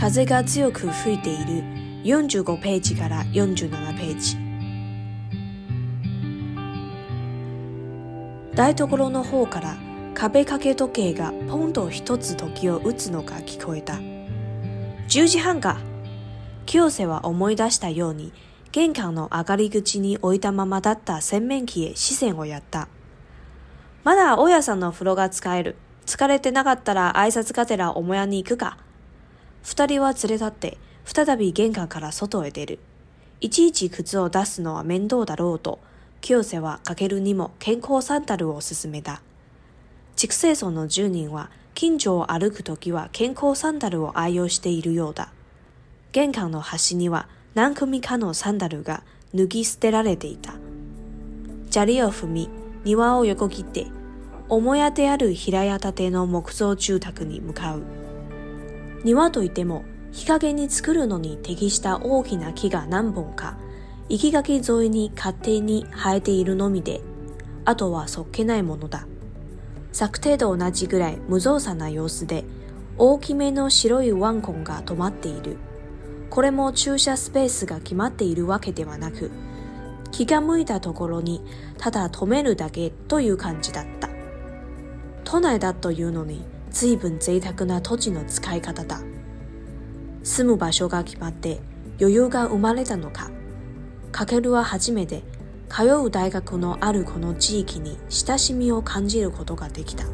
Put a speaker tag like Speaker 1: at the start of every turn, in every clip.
Speaker 1: 風が強く吹いている45ページから47ページ台所の方から壁掛け時計がポンと一つ時を打つのが聞こえた10時半か清瀬は思い出したように玄関の上がり口に置いたままだった洗面器へ視線をやったまだ大家さんの風呂が使える疲れてなかったら挨拶がてらおもやに行くか二人は連れ立って、再び玄関から外へ出る。いちいち靴を出すのは面倒だろうと、清瀬はかけるにも健康サンダルを勧すすめた。畜生村の住人は近所を歩くときは健康サンダルを愛用しているようだ。玄関の端には何組かのサンダルが脱ぎ捨てられていた。砂利を踏み、庭を横切って、母屋である平屋建ての木造住宅に向かう。庭といっても日陰に作るのに適した大きな木が何本か、生垣沿いに勝手に生えているのみで、あとはそっけないものだ。昨程度同じぐらい無造作な様子で、大きめの白いワンコンが止まっている。これも駐車スペースが決まっているわけではなく、気が向いたところにただ止めるだけという感じだった。都内だというのに、随分贅沢な土地の使い方だ住む場所が決まって余裕が生まれたのかかけるは初めて通う大学のあるこの地域に親しみを感じることができた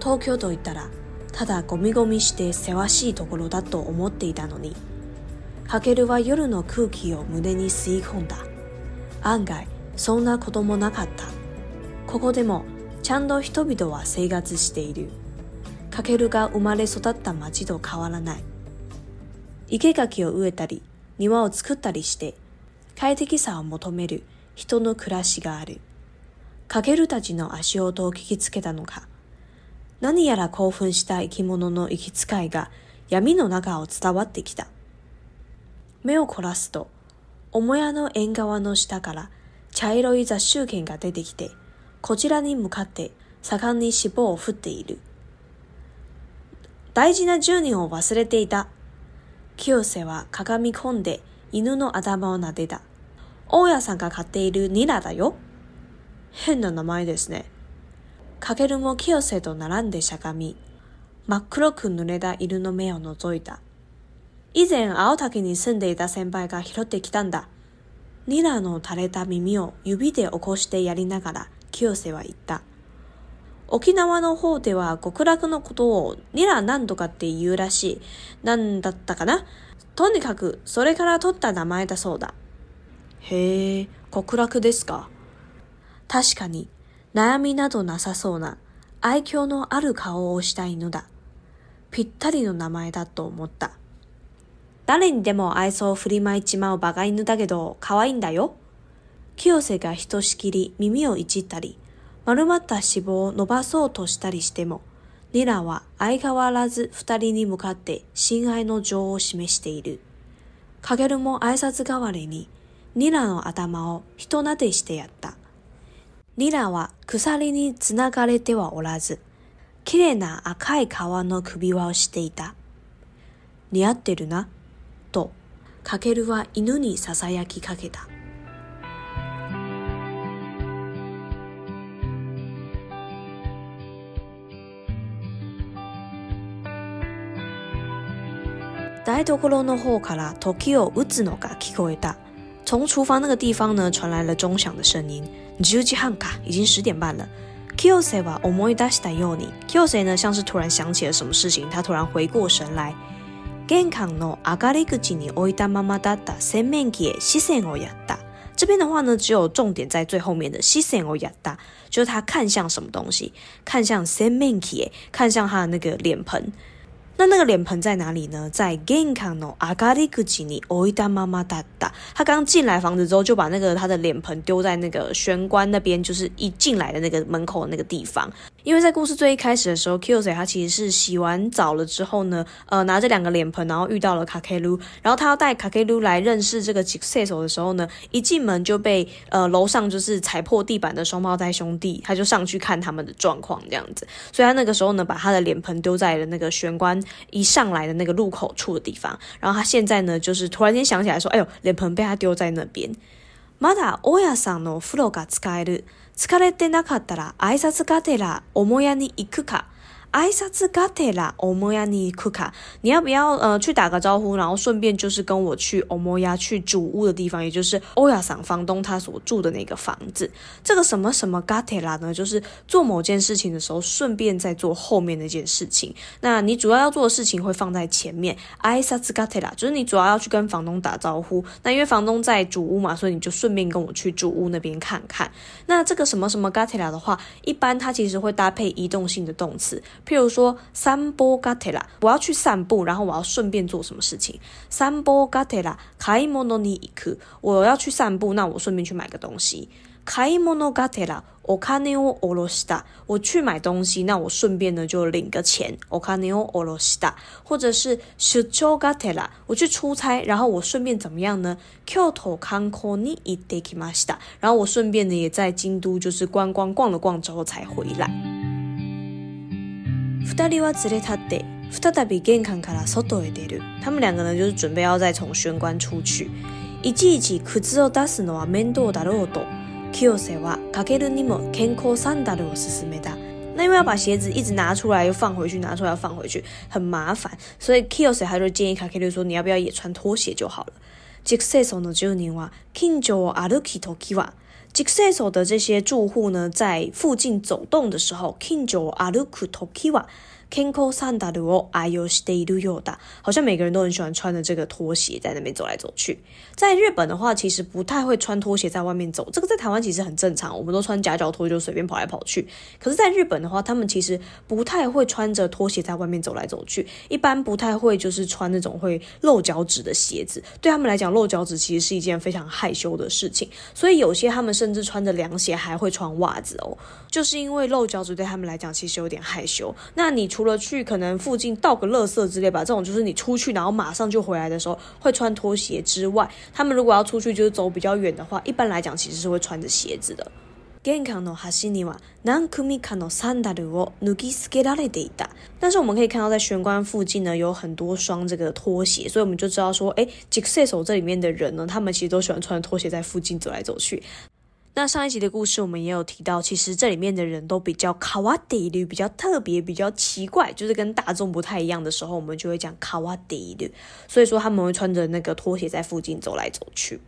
Speaker 1: 東京といったらただゴミゴミしてせわしいところだと思っていたのにかけるは夜の空気を胸に吸い込んだ案外そんなこともなかったここでもちゃんと人々は生活しているかけるが生まれ育った町と変わらない生垣を植えたり庭を作ったりして快適さを求める人の暮らしがあるかけるたちの足音を聞きつけたのか何やら興奮した生き物の行き遣いが闇の中を伝わってきた目を凝らすと、母屋の縁側の下から茶色い雑種犬が出てきて、こちらに向かって盛んに脂肪を振っている。大事な住人を忘れていた。清瀬は鏡込んで犬の頭を撫でた。大家さんが飼っているニラだよ。変な名前ですね。かけるも清瀬と並んでしゃがみ、真っ黒く濡れた犬の目を覗いた。以前青竹に住んでいた先輩が拾ってきたんだ。ニラの垂れた耳を指で起こしてやりながら清瀬は言った。沖縄の方では極楽のことをニラ何とかって言うらしい。なんだったかなとにかくそれから取った名前だそうだ。へえ、極楽ですか。確かに悩みなどなさそうな愛嬌のある顔をした犬だ。ぴったりの名前だと思った。誰にでも愛想を振りまいちまうバカ犬だけど可愛いんだよ。清瀬がひとしきり耳をいじったり、丸まった脂肪を伸ばそうとしたりしても、ニラは相変わらず二人に向かって親愛の情を示している。カゲルも挨拶代わりに、ニラの頭を人撫でしてやった。ニラは鎖につながれてはおらず、綺麗な赤い皮の首輪をしていた。似合ってるな。タケルは犬にささやきかけた。台所の方から時を打つのが聞こえた。从厨房那个地方呢，传来了钟响的声音。十時半か，已经十点半了。清瀬は思い出したように。清瀬の。o 呢，像是突然想起了什么事情，他突然回过神来。健康呢？阿咖里克吉尼奥伊达妈妈达达，扇面기에视线をやった。这边的话呢，只有重点在最后面的视线をやった，就是他看向什么东西，看向扇面기 에， 看向他的那个脸盆。那那个脸盆在哪里呢？在健康呢？阿咖里克吉尼奥伊达妈妈达达，他刚进来房子之后，就把那个他的脸盆丢在那个玄关那边，就是一进来的那个门口的那个地方。因为在故事最一开始的时候，Q 先生他其实是洗完澡了之后呢，呃，拿着两个脸盆，然后遇到了卡凯鲁，然后他要带卡凯鲁来认识这个吉赛手的时候呢，一进门就被呃楼上就是踩破地板的双胞胎兄弟，他就上去看他们的状况这样子，所以他那个时候呢，把他的脸盆丢在了那个玄关一上来的那个路口处的地方，然后他现在呢，就是突然间想起来说，哎呦，脸盆被他丢在那边。まだおやさんの風呂が使える。疲れてなかったら挨拶がてら母屋に行くか艾萨兹卡特拉，欧莫亚尼库卡，你要不要呃去打个招呼，然后顺便就是跟我去欧莫亚去主屋的地方，也就是欧亚桑房东他所住的那个房子。这个什么什么嘎特拉呢？就是做某件事情的时候，顺便再做后面那件事情。那你主要要做的事情会放在前面。艾萨兹卡特拉就是你主要要去跟房东打招呼。那因为房东在主屋嘛，所以你就顺便跟我去主屋那边看看。那这个什么什么嘎特拉的话，一般它其实会搭配移动性的动词。譬如说，散歩ガテラ，我要去散步，然后我要顺便做什么事情？散歩ガテラ、買い物に行く。我要去散步，那我顺便去买个东西。買い物おし我去买东西，那我顺便呢就领个钱。お買いし或者是出張我去出差，然后我顺便怎么样呢？京都観光にいってきました。然后我顺便呢也在京都就是观光逛了逛之后才回来。他们两个呢，就是准备要再从玄关出去。一季一季靴を出すのは面倒だろと、キオセはかけるにも健康サンダルを勧めた。那因为要把鞋子一直拿出来又放回去，拿出来放回去很麻烦，所以キ s セ他就建议卡ケル说，你要不要也穿拖鞋就好了。ジクセさんのジュニア、今日とキワ。Successo 的这些住户呢，在附近走动的时候，Kingjo Aruku Tokiwa。Kinko san dairo ayo s t d o y o d a 好像每个人都很喜欢穿着这个拖鞋在那边走来走去。在日本的话，其实不太会穿拖鞋在外面走。这个在台湾其实很正常，我们都穿夹脚拖就随便跑来跑去。可是，在日本的话，他们其实不太会穿着拖鞋在外面走来走去，一般不太会就是穿那种会露脚趾的鞋子。对他们来讲，露脚趾其实是一件非常害羞的事情。所以，有些他们甚至穿着凉鞋还会穿袜子哦，就是因为露脚趾对他们来讲其实有点害羞。那你出除了去可能附近倒个垃圾之类吧，这种就是你出去然后马上就回来的时候会穿拖鞋之外，他们如果要出去就是走比较远的话，一般来讲其实是会穿着鞋子的。但是我们可以看到在玄关附近呢有很多双这个拖鞋，所以我们就知道说，哎，吉射手这里面的人呢，他们其实都喜欢穿拖鞋在附近走来走去。那上一集的故事我们也有提到，其实这里面的人都比较卡哇迪的，比较特别，比较奇怪，就是跟大众不太一样的时候，我们就会讲卡哇迪的。所以说他们会穿着那个拖鞋在附近走来走去。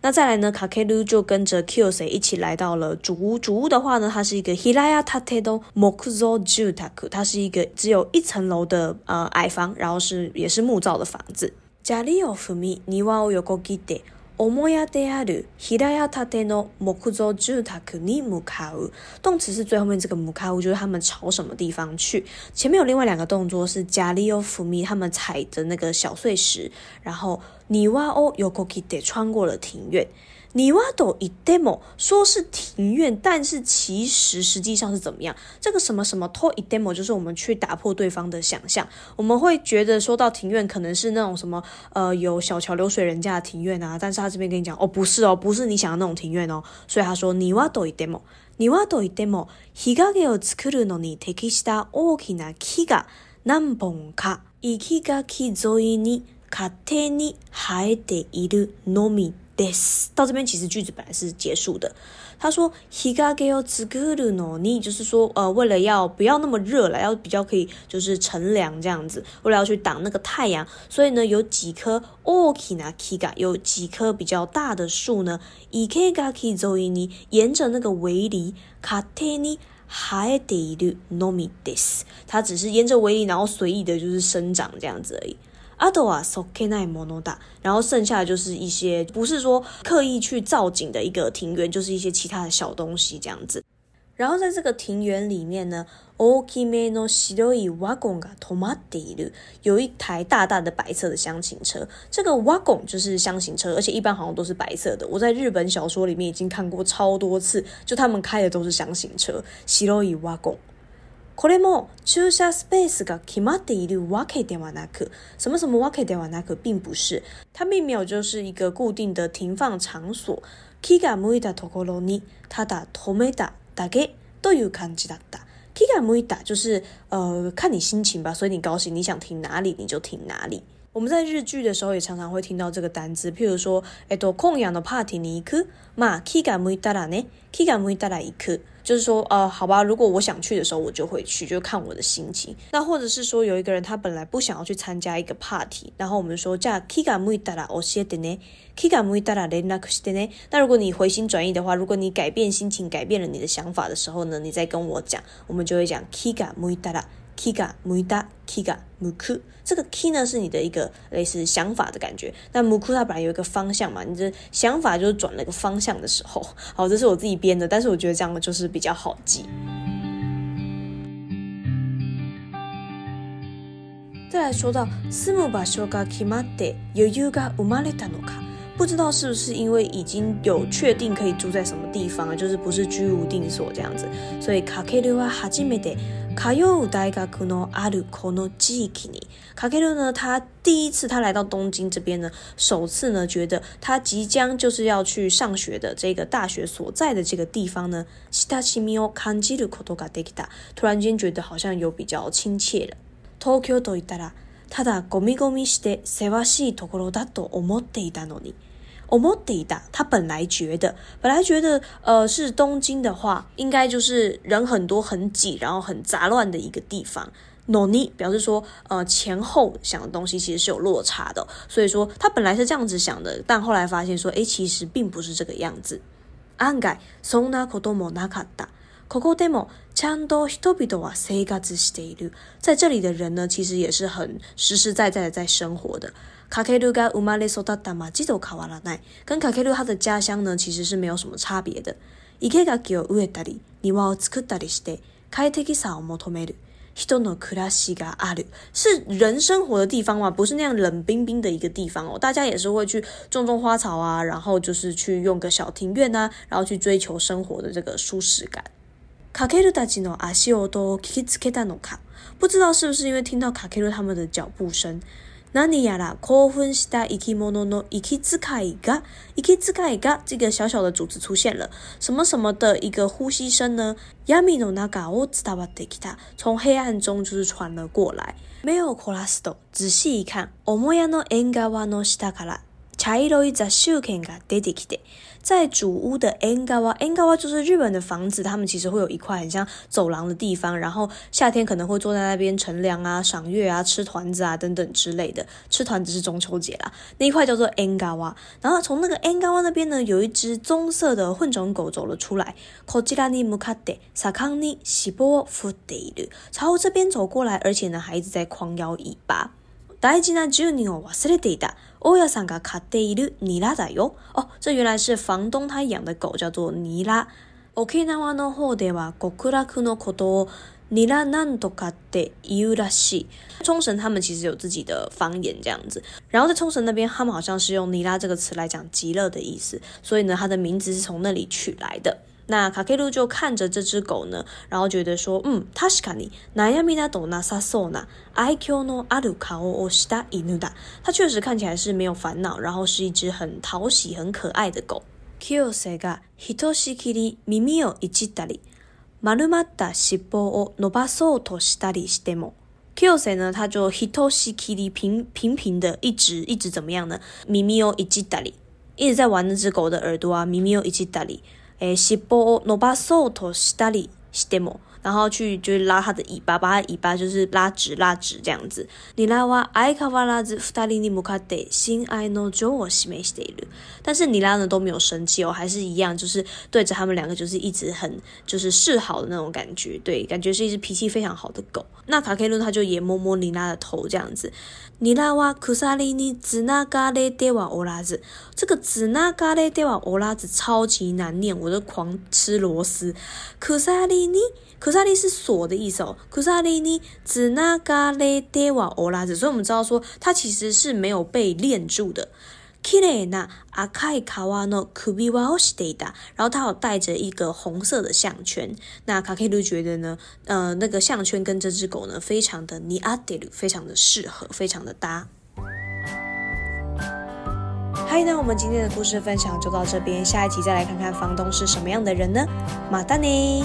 Speaker 1: 那再来呢，卡卡鲁就跟着 s e 一起来到了主屋。主屋的话呢，它是一个 hirayatate do mokuzo jutaku，它是一个只有一层楼的呃矮房，然后是也是木造的房子。jari o fumi niwa y おもやてある、平やたてのもくぞじにむかう。动词是最后面这个むかう，就是他们朝什么地方去。前面有另外两个动作是加里オフミ，他们踩着那个小碎石，然后にわおよこきで穿过了庭院。你挖到一 demo，说是庭院，但是其实实际上是怎么样？这个什么什么 toy demo 就是我们去打破对方的想象。我们会觉得说到庭院，可能是那种什么呃有小桥流水人家的庭院啊，但是他这边跟你讲哦，不是哦，不是你想的那种庭院哦。所以他说，你挖到一 demo，庭挖到一 demo，日陰を作るのに適した大きな木が何本か、行きが木沿に家庭に生えているのみ。this 到这边其实句子本来是结束的，他说，higagayo z g u r u no，你就是说呃为了要不要那么热了，要比较可以就是乘凉这样子，为了要去挡那个太阳，所以呢有几棵 okinaki ga，有几棵比较大的树呢，ikegaki zo ni，沿着那个围篱 kateni h a d e no m i d e s 它只是沿着围篱然后随意的就是生长这样子而已。阿多瓦所看奈摩诺达，然后剩下的就是一些不是说刻意去造景的一个庭园，就是一些其他的小东西这样子。然后在这个庭园里面呢，奥キメの白いワゴンが止まってる。有一台大大的白色的箱型车，这个ワゴン就是箱型车，而且一般好像都是白色的。我在日本小说里面已经看过超多次，就他们开的都是箱型车，白いワゴン。これも駐車スペースが決まっているわけではなく、什么什么ワではなく、并不是，它并没有就是一个固定的停放场所。キが向いたところに、ただ止めただけ、という感じだった。キが向いた就是呃看你心情吧，所以你高兴，你想停哪里你就停哪里。我们在日剧的时候也常常会听到这个单词，譬如说、えっ空港のパ a ィに行く、まあキガムイタだね、キガムイタだ行く。就是说，呃，好吧，如果我想去的时候，我就会去，就看我的心情。那或者是说，有一个人他本来不想要去参加一个 party，然后我们说，那如果你回心转意的话，如果你改变心情，改变了你的想法的时候呢，你再跟我讲，我们就会讲。Kiga muda kiga muku，这个 K 呢是你的一个类似想法的感觉，那 muku 它本来有一个方向嘛，你的想法就是转了个方向的时候。好，这是我自己编的，但是我觉得这样就是比较好记。再来说到 s u m 修 b kimatte y o y u g a umaretanoka，不知道是不是因为已经有确定可以住在什么地方了，就是不是居无定所这样子，所以 kake d u a h a s h i m 通う大学のあるこの地域に，かけるの、他第一次他来到东京这边呢，首次呢觉得他即将就是要去上学的这个大学所在的这个地方呢，親しみを感じることができた。突然间觉得好像有比较亲切了。東京といったら、ただゴミゴミしてせわしいところだと思っていたのに。o m o d a 他本来觉得，本来觉得，呃，是东京的话，应该就是人很多、很挤，然后很杂乱的一个地方。noni 表示说，呃，前后想的东西其实是有落差的，所以说他本来是这样子想的，但后来发现说，诶，其实并不是这个样子。ankai sona koto m 相と人々は生活している。在这里的人呢，其实也是很实实在在的在生活的。カケルが生まれ育ったまと変わらない。跟卡凯鲁他的家乡呢，其实是没有什么差别的。池が広いたり庭を作ったりして、快適さを求める。人の暮らしがある。是人生活的地方嘛，不是那样冷冰冰的一个地方哦。大家也是会去种种花草啊，然后就是去用个小庭院啊，然后去追求生活的这个舒适感。卡克鲁达吉诺阿西奥多基兹克达诺卡，不知道是不是因为听到卡克鲁他们的脚步声，ナニやらコフンシタイキモノノイキズカイガイキズカイガ这个小小的组织出现了，什么什么的一个呼吸声呢？ヤミノナガオズダバってきた，从黑暗中就是传了过来。メオコラスト仔细一看，オモヤノエンガワノシタからチャいロイザシュケンが出てきて。在主屋的 engawa engawa 就是日本的房子，他们其实会有一块很像走廊的地方，然后夏天可能会坐在那边乘凉啊、赏月啊、吃团子啊等等之类的。吃团子是中秋节啦，那一块叫做 engawa。然后从那个 engawa 那边呢，有一只棕色的混种狗走了出来，朝这边走过来，而且呢还一直在狂摇尾巴。大事な主人を忘れていた。大家さんが飼っているニラだよ。哦，这原来是房东他养的狗，叫做尼拉。沖縄の方では極楽のことをニラ何度かって言うらしい。冲绳他们其实有自己的方言这样子，然后在冲绳那边，他们好像是用“尼拉”这个词来讲极乐的意思，所以呢，它的名字是从那里取来的。那卡克鲁就看着这只狗呢，然后觉得说，嗯，它是卡尼，那亚米纳多纳萨索纳，IQ 呢阿鲁卡奥欧西达伊努达，它确实看起来是没有烦恼，然后是一只很讨喜、很可爱的狗。Kyo se ga hitoshi kiri mimio ichidari marumatta shippo o nobasou to shidari shitemo Kyo se 呢，他就 hitoshi kiri 平平平的一直一直怎么样呢？Mimio ichidari 一直在玩那只狗的耳朵啊，Mimio ichidari。えー、尻尾を伸ばそうとしたりしても然后去就是拉它的尾巴，把尾巴就是拉直拉直这样子。你拉哇埃卡瓦拉子，弗达利尼穆卡德，新爱诺佐沃西梅西德鲁。但是你拉呢都没有生气哦，还是一样就是对着他们两个就是一直很就是示好的那种感觉，对，感觉是一只脾气非常好的狗。那卡克伦他就也摸摸你拉的头这样子。你拉哇库萨里尼兹纳嘎雷德瓦欧拉子，这个兹纳嘎雷德瓦欧拉子超级难念，我都狂吃螺丝。库萨里尼。克萨利是锁的意思哦。克萨利尼只那嘎勒德瓦欧拉子，所以我们知道说它其实是没有被链住的。kirena akai kawano kubiwashiida，然后它有戴着一个红色的项圈。那卡佩鲁觉得呢，呃，那个项圈跟这只狗呢，非常的尼阿德鲁，非常的适合，非常的搭。嗨，那我们今天的故事分享就到这边，下一集再来看看房东是什么样的人呢？马丹尼。